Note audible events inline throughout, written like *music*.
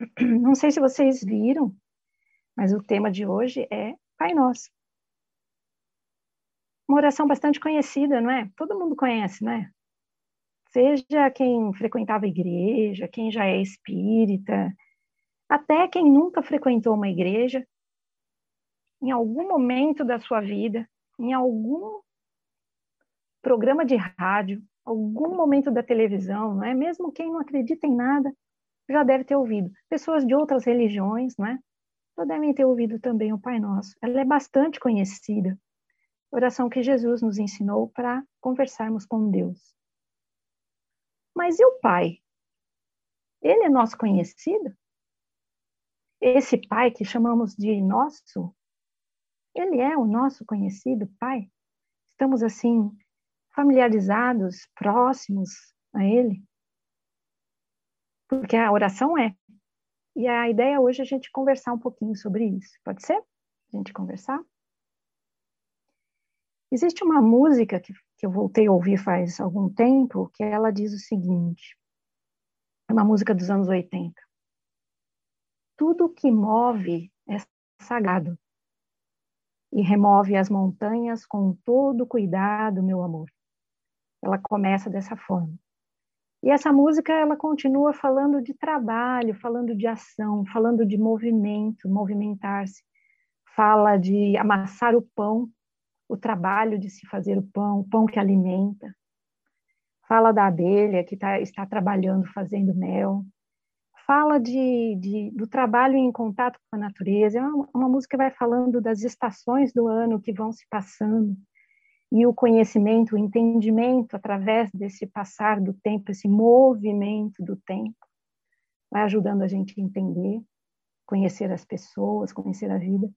*clears throat* Não sei se vocês viram, mas o tema de hoje é Pai Nosso. Uma oração bastante conhecida, não é? Todo mundo conhece, né? Seja quem frequentava a igreja, quem já é espírita, até quem nunca frequentou uma igreja, em algum momento da sua vida, em algum programa de rádio, algum momento da televisão, não é? Mesmo quem não acredita em nada, já deve ter ouvido. Pessoas de outras religiões, não é? Já devem ter ouvido também o Pai Nosso. Ela é bastante conhecida. Oração que Jesus nos ensinou para conversarmos com Deus. Mas e o Pai? Ele é nosso conhecido? Esse Pai que chamamos de nosso, ele é o nosso conhecido Pai? Estamos assim familiarizados, próximos a Ele? Porque a oração é. E a ideia hoje é a gente conversar um pouquinho sobre isso. Pode ser? A gente conversar? Existe uma música que, que eu voltei a ouvir faz algum tempo, que ela diz o seguinte: é uma música dos anos 80. Tudo que move é sagrado e remove as montanhas com todo cuidado, meu amor. Ela começa dessa forma. E essa música ela continua falando de trabalho, falando de ação, falando de movimento, movimentar-se. Fala de amassar o pão, o trabalho de se fazer o pão, o pão que alimenta. Fala da abelha que tá, está trabalhando fazendo mel. Fala de, de, do trabalho em contato com a natureza. É uma, uma música que vai falando das estações do ano que vão se passando e o conhecimento, o entendimento através desse passar do tempo, esse movimento do tempo, vai ajudando a gente a entender, conhecer as pessoas, conhecer a vida.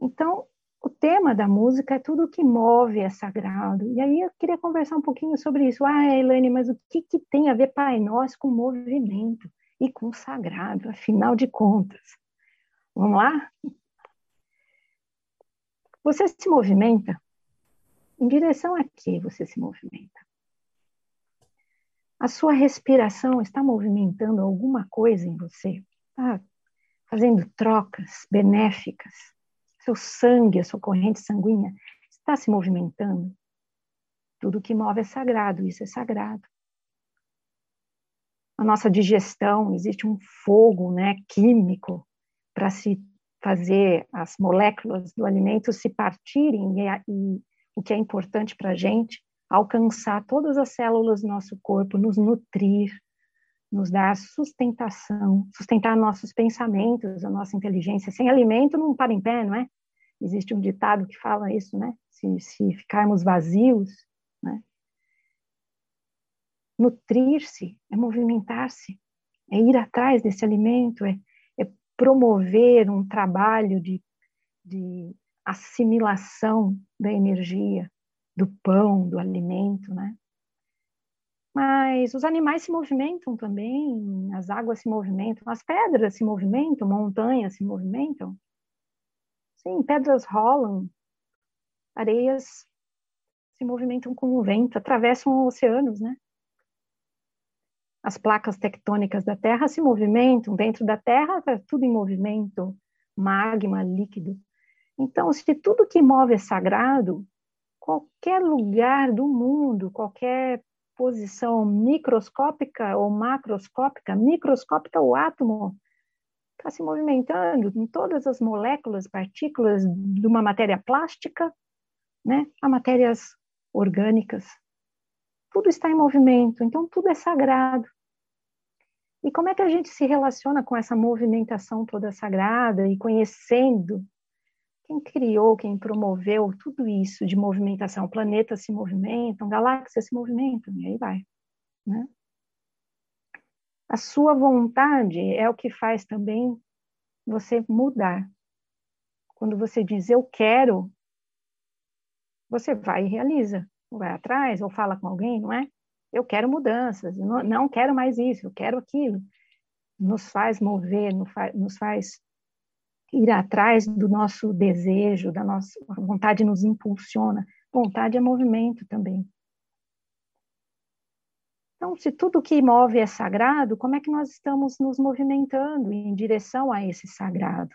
Então, o tema da música é tudo que move é sagrado. E aí eu queria conversar um pouquinho sobre isso. Ah, Elaine, mas o que, que tem a ver Pai Nosso com movimento e com sagrado, afinal de contas? Vamos lá? Você se movimenta em direção a que você se movimenta? A sua respiração está movimentando alguma coisa em você? Está fazendo trocas benéficas? Seu sangue, a sua corrente sanguínea está se movimentando? Tudo que move é sagrado, isso é sagrado. A nossa digestão, existe um fogo né, químico para se fazer as moléculas do alimento se partirem e, e o que é importante para a gente, alcançar todas as células do nosso corpo, nos nutrir, nos dar sustentação, sustentar nossos pensamentos, a nossa inteligência. Sem alimento não para em pé, não é? Existe um ditado que fala isso, né? Se, se ficarmos vazios, né? Nutrir-se é movimentar-se, é ir atrás desse alimento, é, é promover um trabalho de, de assimilação da energia, do pão, do alimento, né? Mas os animais se movimentam também, as águas se movimentam, as pedras se movimentam, montanhas se movimentam. Sim, pedras rolam, areias se movimentam com o vento, atravessam oceanos, né? As placas tectônicas da Terra se movimentam, dentro da Terra está tudo em movimento, magma, líquido. Então, se tudo que move é sagrado, qualquer lugar do mundo, qualquer posição microscópica ou macroscópica, microscópica o átomo está se movimentando em todas as moléculas, partículas de uma matéria plástica, né, a matérias orgânicas. Tudo está em movimento, então tudo é sagrado. E como é que a gente se relaciona com essa movimentação toda sagrada e conhecendo quem criou, quem promoveu tudo isso de movimentação? Planetas se movimentam, galáxias se movimentam, e aí vai. Né? A sua vontade é o que faz também você mudar. Quando você diz eu quero, você vai e realiza, vai atrás ou fala com alguém, não é? Eu quero mudanças, não, não quero mais isso, eu quero aquilo. Nos faz mover, nos faz ir atrás do nosso desejo, da nossa vontade nos impulsiona. Vontade é movimento também. Então, se tudo que move é sagrado, como é que nós estamos nos movimentando em direção a esse sagrado?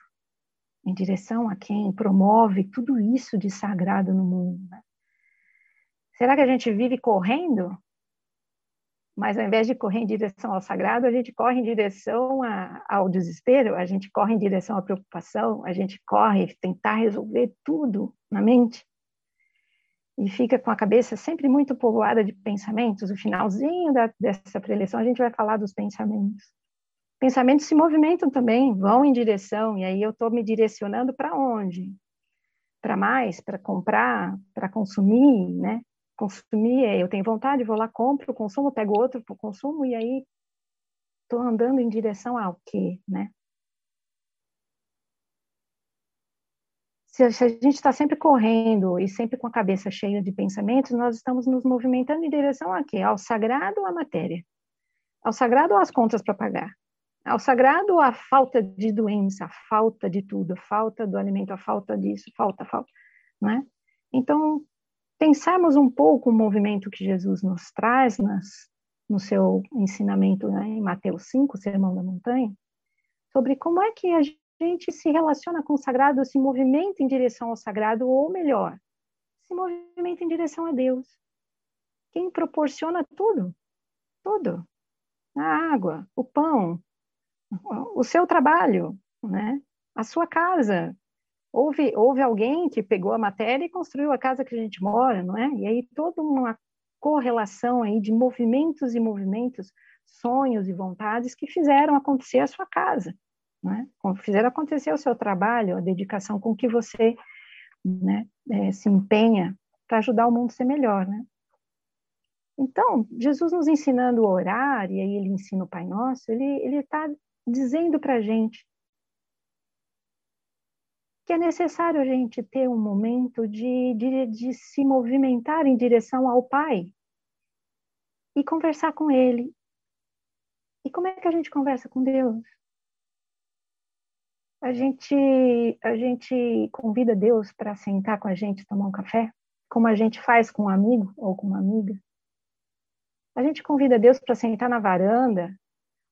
Em direção a quem promove tudo isso de sagrado no mundo? Né? Será que a gente vive correndo? Mas ao invés de correr em direção ao sagrado, a gente corre em direção a, ao desespero, a gente corre em direção à preocupação, a gente corre tentar resolver tudo na mente e fica com a cabeça sempre muito povoada de pensamentos. O finalzinho da, dessa preleção a gente vai falar dos pensamentos. Pensamentos se movimentam também, vão em direção, e aí eu estou me direcionando para onde? Para mais, para comprar, para consumir, né? Consumir, é, eu tenho vontade, vou lá, compro, consumo, pego outro, consumo, e aí estou andando em direção ao quê, né? se a gente está sempre correndo e sempre com a cabeça cheia de pensamentos, nós estamos nos movimentando em direção a quê? Ao sagrado ou à matéria? Ao sagrado ou às contas para pagar? Ao sagrado ou à falta de doença, a falta de tudo, a falta do alimento, a falta disso, falta, falta, não é? Então, pensarmos um pouco o movimento que Jesus nos traz nas, no seu ensinamento né, em Mateus 5, Sermão da Montanha, sobre como é que a gente se relaciona com o sagrado, se movimenta em direção ao sagrado, ou melhor, se movimenta em direção a Deus. Quem proporciona tudo, tudo. A água, o pão, o seu trabalho, né? a sua casa. Houve, houve alguém que pegou a matéria e construiu a casa que a gente mora, não é? E aí toda uma correlação aí de movimentos e movimentos, sonhos e vontades que fizeram acontecer a sua casa né? fizer acontecer o seu trabalho, a dedicação com que você né, é, se empenha para ajudar o mundo a ser melhor, né? Então, Jesus nos ensinando a orar, e aí ele ensina o Pai Nosso, ele está dizendo para a gente que é necessário a gente ter um momento de, de, de se movimentar em direção ao Pai e conversar com Ele. E como é que a gente conversa com Deus? a gente, a gente convida Deus para sentar com a gente, tomar um café, como a gente faz com um amigo ou com uma amiga. A gente convida Deus para sentar na varanda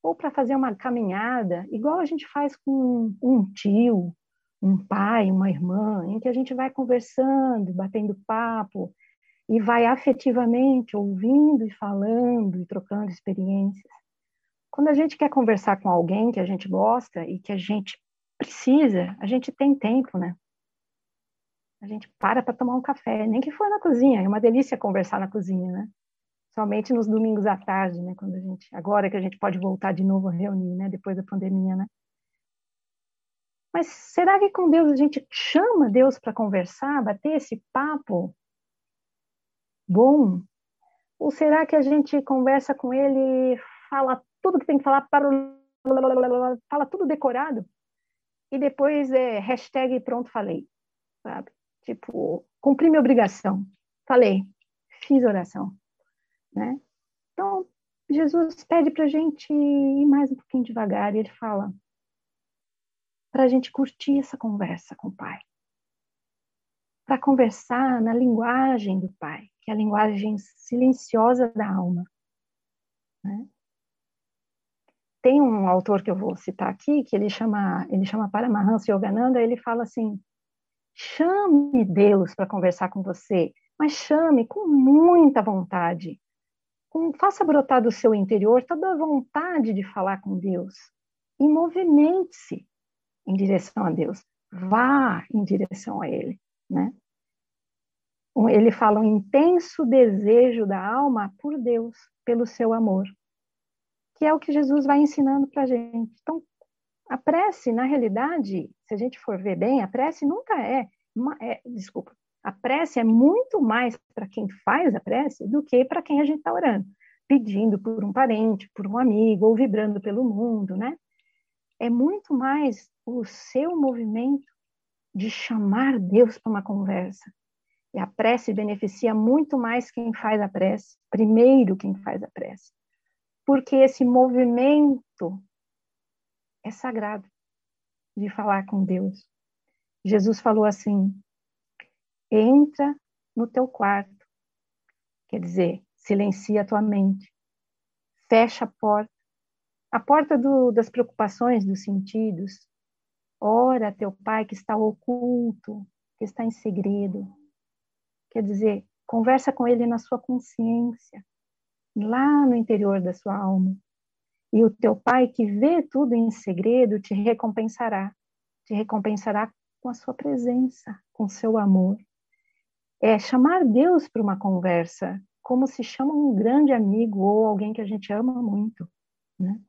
ou para fazer uma caminhada, igual a gente faz com um tio, um pai, uma irmã, em que a gente vai conversando, batendo papo e vai afetivamente ouvindo e falando e trocando experiências. Quando a gente quer conversar com alguém que a gente gosta e que a gente precisa, a gente tem tempo, né? A gente para para tomar um café, nem que for na cozinha, é uma delícia conversar na cozinha, né? Somente nos domingos à tarde, né? Quando a gente, agora que a gente pode voltar de novo a reunir, né? Depois da pandemia, né? Mas será que com Deus a gente chama Deus para conversar, bater esse papo bom? Ou será que a gente conversa com ele, fala tudo que tem que falar, fala tudo decorado? e depois é hashtag pronto falei, sabe? Tipo, cumpri minha obrigação, falei, fiz oração, né? Então, Jesus pede para a gente ir mais um pouquinho devagar e ele fala para a gente curtir essa conversa com o Pai, para conversar na linguagem do Pai, que é a linguagem silenciosa da alma, né? tem um autor que eu vou citar aqui, que ele chama, ele chama Paramahansa Yogananda, ele fala assim, chame Deus para conversar com você, mas chame com muita vontade, com, faça brotar do seu interior toda a vontade de falar com Deus, e movimente-se em direção a Deus, vá em direção a Ele, né? Ele fala um intenso desejo da alma por Deus, pelo seu amor que é o que Jesus vai ensinando para a gente. Então, a prece, na realidade, se a gente for ver bem, a prece nunca é, uma, é desculpa, a prece é muito mais para quem faz a prece do que para quem a gente está orando, pedindo por um parente, por um amigo, ou vibrando pelo mundo, né? É muito mais o seu movimento de chamar Deus para uma conversa. E a prece beneficia muito mais quem faz a prece, primeiro quem faz a prece porque esse movimento é sagrado de falar com Deus. Jesus falou assim: entra no teu quarto, quer dizer, silencia a tua mente fecha a porta, a porta do, das preocupações, dos sentidos. Ora teu Pai que está oculto, que está em segredo. Quer dizer, conversa com Ele na sua consciência, lá no interior da sua alma. E o teu Pai que vê tudo em segredo te recompensará. Te recompensará com a sua presença, com seu amor. É chamar Deus para uma conversa, como se chama um grande amigo ou alguém que a gente ama muito, né?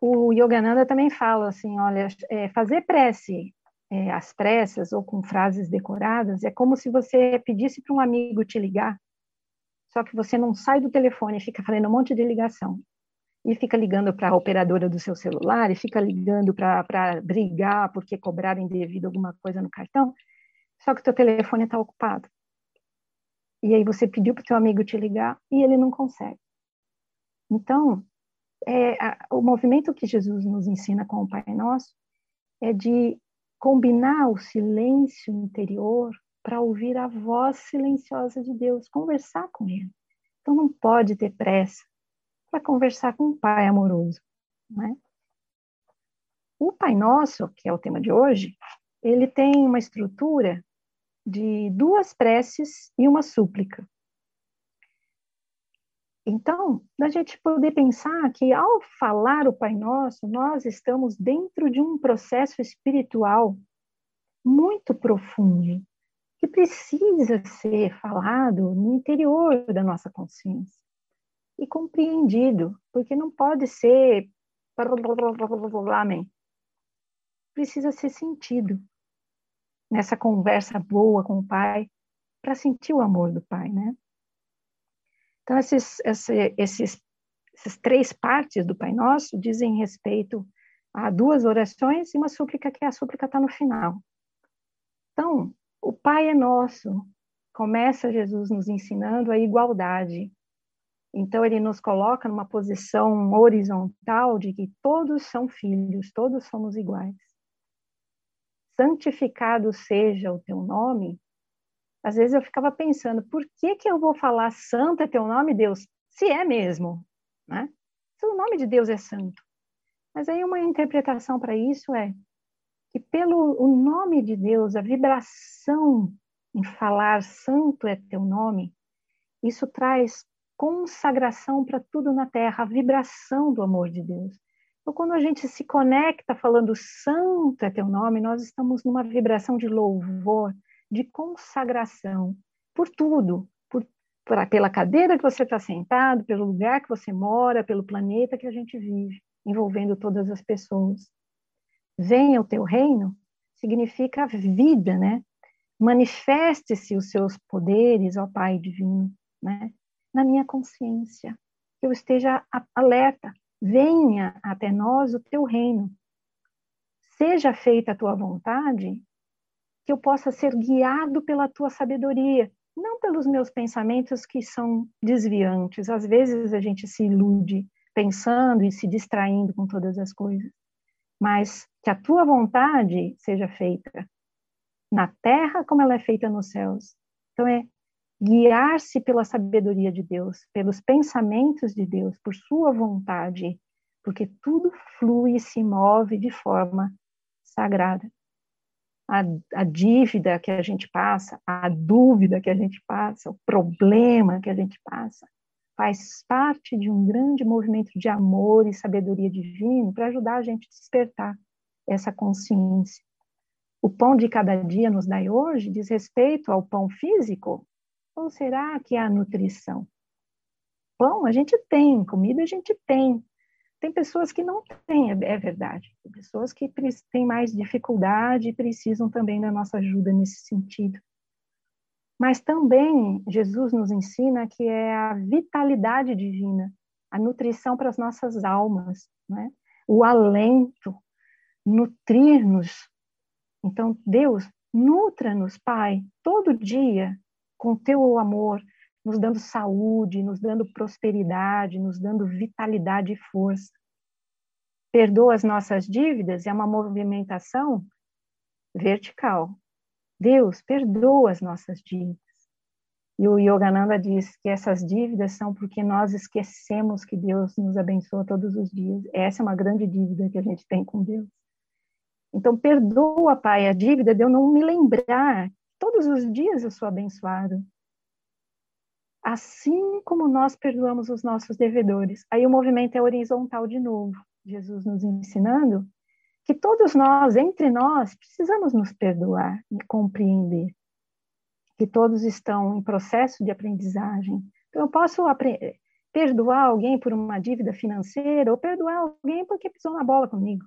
O Yogananda também fala assim, olha, é, fazer prece é, às pressas ou com frases decoradas é como se você pedisse para um amigo te ligar, só que você não sai do telefone e fica fazendo um monte de ligação e fica ligando para a operadora do seu celular, e fica ligando para brigar porque cobraram indevido alguma coisa no cartão, só que o teu telefone está ocupado. E aí você pediu para o teu amigo te ligar e ele não consegue. Então, é, a, o movimento que Jesus nos ensina com o Pai Nosso é de combinar o silêncio interior para ouvir a voz silenciosa de Deus, conversar com Ele. Então não pode ter pressa para conversar com o Pai amoroso. Né? O Pai Nosso, que é o tema de hoje, ele tem uma estrutura de duas preces e uma súplica. Então, a gente poder pensar que ao falar o Pai Nosso, nós estamos dentro de um processo espiritual muito profundo, que precisa ser falado no interior da nossa consciência e compreendido, porque não pode ser amém. Precisa ser sentido nessa conversa boa com o pai, para sentir o amor do pai, né? Então, esses, esses, esses, essas três partes do Pai Nosso dizem respeito a duas orações e uma súplica, que a súplica está no final. Então, o Pai é nosso. Começa Jesus nos ensinando a igualdade. Então, ele nos coloca numa posição horizontal de que todos são filhos, todos somos iguais. Santificado seja o teu nome. Às vezes eu ficava pensando, por que, que eu vou falar santo é teu nome, Deus? Se é mesmo, né? Se o nome de Deus é santo. Mas aí uma interpretação para isso é que pelo o nome de Deus, a vibração em falar santo é teu nome, isso traz consagração para tudo na terra, a vibração do amor de Deus. Então, quando a gente se conecta falando santo é teu nome, nós estamos numa vibração de louvor, de consagração por tudo, por, pela cadeira que você está sentado, pelo lugar que você mora, pelo planeta que a gente vive, envolvendo todas as pessoas. Venha o teu reino significa vida, né? Manifeste-se os seus poderes, ó Pai divino, né? na minha consciência, que eu esteja alerta, venha até nós o teu reino. Seja feita a tua vontade, que eu possa ser guiado pela tua sabedoria, não pelos meus pensamentos que são desviantes. Às vezes a gente se ilude pensando e se distraindo com todas as coisas, mas que a tua vontade seja feita na terra como ela é feita nos céus. Então é guiar-se pela sabedoria de Deus, pelos pensamentos de Deus, por sua vontade, porque tudo flui e se move de forma sagrada. A, a, dívida que a gente passa, a dúvida que a gente passa, o problema que a gente passa, faz parte de um grande movimento de amor e sabedoria divino para ajudar a gente a despertar essa consciência. O pão de cada dia nos dai hoje diz respeito ao pão físico, ou será que é a nutrição? Pão a gente tem, comida a gente tem. Tem pessoas que não têm, é, é verdade. Tem pessoas que têm mais dificuldade e precisam também da nossa ajuda nesse sentido. Mas também Jesus nos ensina que é a vitalidade divina, a nutrição para as nossas almas, né? o alento, nutrir-nos. Então, Deus, nutra-nos, Pai, todo dia com teu amor, nos dando saúde, nos dando prosperidade, nos dando vitalidade e força. Perdoa as nossas dívidas é uma movimentação vertical. Deus, perdoa as nossas dívidas. E o Yogananda diz que essas dívidas são porque nós esquecemos que Deus nos abençoa todos os dias. Essa é uma grande dívida que a gente tem com Deus. Então, perdoa, Pai, a dívida de eu não me lembrar. Todos os dias eu sou abençoado. Assim como nós perdoamos os nossos devedores. Aí o movimento é horizontal de novo. Jesus nos ensinando que todos nós, entre nós, precisamos nos perdoar e compreender que todos estão em processo de aprendizagem. Então, eu posso perdoar alguém por uma dívida financeira ou perdoar alguém porque pisou na bola comigo.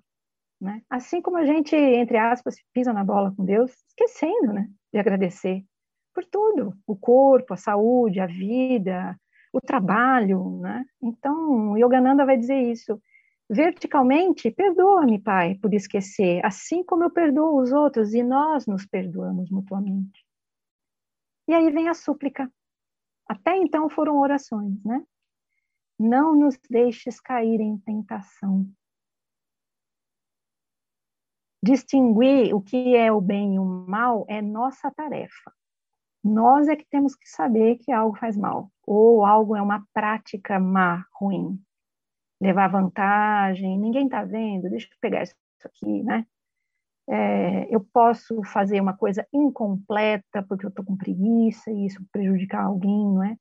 Né? Assim como a gente, entre aspas, pisa na bola com Deus, esquecendo né, de agradecer por tudo: o corpo, a saúde, a vida, o trabalho. Né? Então, Yogananda vai dizer isso. Verticalmente, perdoa-me, Pai, por esquecer, assim como eu perdoo os outros e nós nos perdoamos mutuamente. E aí vem a súplica. Até então foram orações, né? Não nos deixes cair em tentação. Distinguir o que é o bem e o mal é nossa tarefa. Nós é que temos que saber que algo faz mal, ou algo é uma prática má, ruim. Levar vantagem, ninguém está vendo, deixa eu pegar isso aqui, né? é, eu posso fazer uma coisa incompleta porque eu estou com preguiça e isso prejudicar alguém, não é?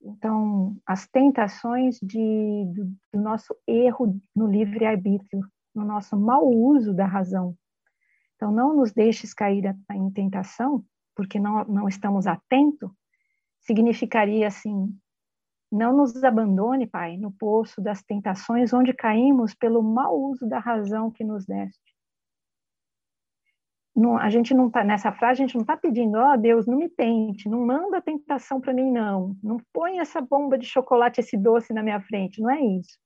Então, as tentações de, do, do nosso erro no livre-arbítrio, no nosso mau uso da razão. Então, não nos deixes cair em tentação, porque não, não estamos atentos, significaria assim, não nos abandone, Pai, no poço das tentações onde caímos pelo mau uso da razão que nos deste não, a gente não tá nessa frase, a gente não está pedindo, ó oh, Deus, não me tente, não manda tentação para mim, não. Não põe essa bomba de chocolate, esse doce na minha frente, não é isso.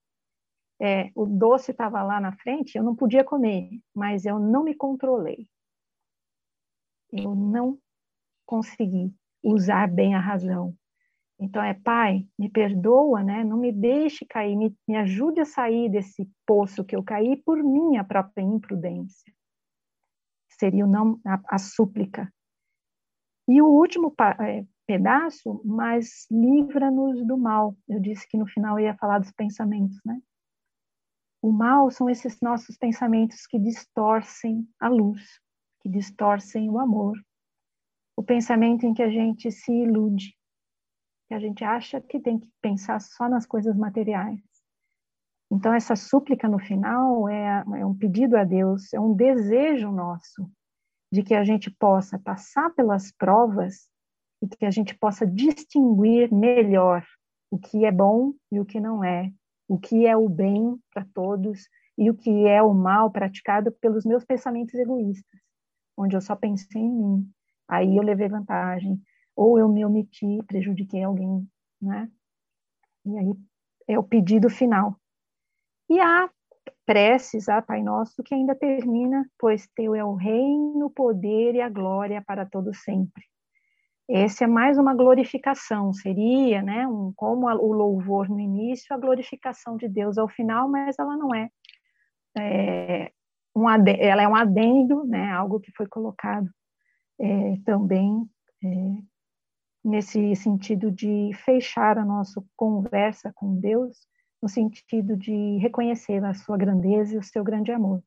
É, o doce estava lá na frente, eu não podia comer, mas eu não me controlei. Eu não consegui usar bem a razão. Então é, Pai, me perdoa, né? Não me deixe cair, me, me ajude a sair desse poço que eu caí por minha própria imprudência seria o não, a, a súplica. E o último é, pedaço, mas livra-nos do mal. Eu disse que no final eu ia falar dos pensamentos, né? O mal são esses nossos pensamentos que distorcem a luz, que distorcem o amor. O pensamento em que a gente se ilude, que a gente acha que tem que pensar só nas coisas materiais. Então, essa súplica no final é, é, um pedido a Deus, é um desejo nosso de que a gente possa passar pelas provas e que a gente possa distinguir melhor o que é bom e o que não é, o que é o bem para todos e o que é o mal praticado pelos meus pensamentos egoístas, onde eu só pensei em mim, aí eu levei vantagem, ou eu me omiti, prejudiquei alguém, né? E aí é o pedido final. E há preces a Pai Nosso que ainda termina, pois teu é o reino, o poder e a glória para todo sempre. Esse é mais uma glorificação, seria, né, um, como o louvor no início, a glorificação de Deus ao final, mas ela não é, é um ela é um adendo, né, algo que foi colocado é, também é, nesse sentido de fechar a nossa conversa com Deus no sentido de reconhecer a sua grandeza e o seu grande amor.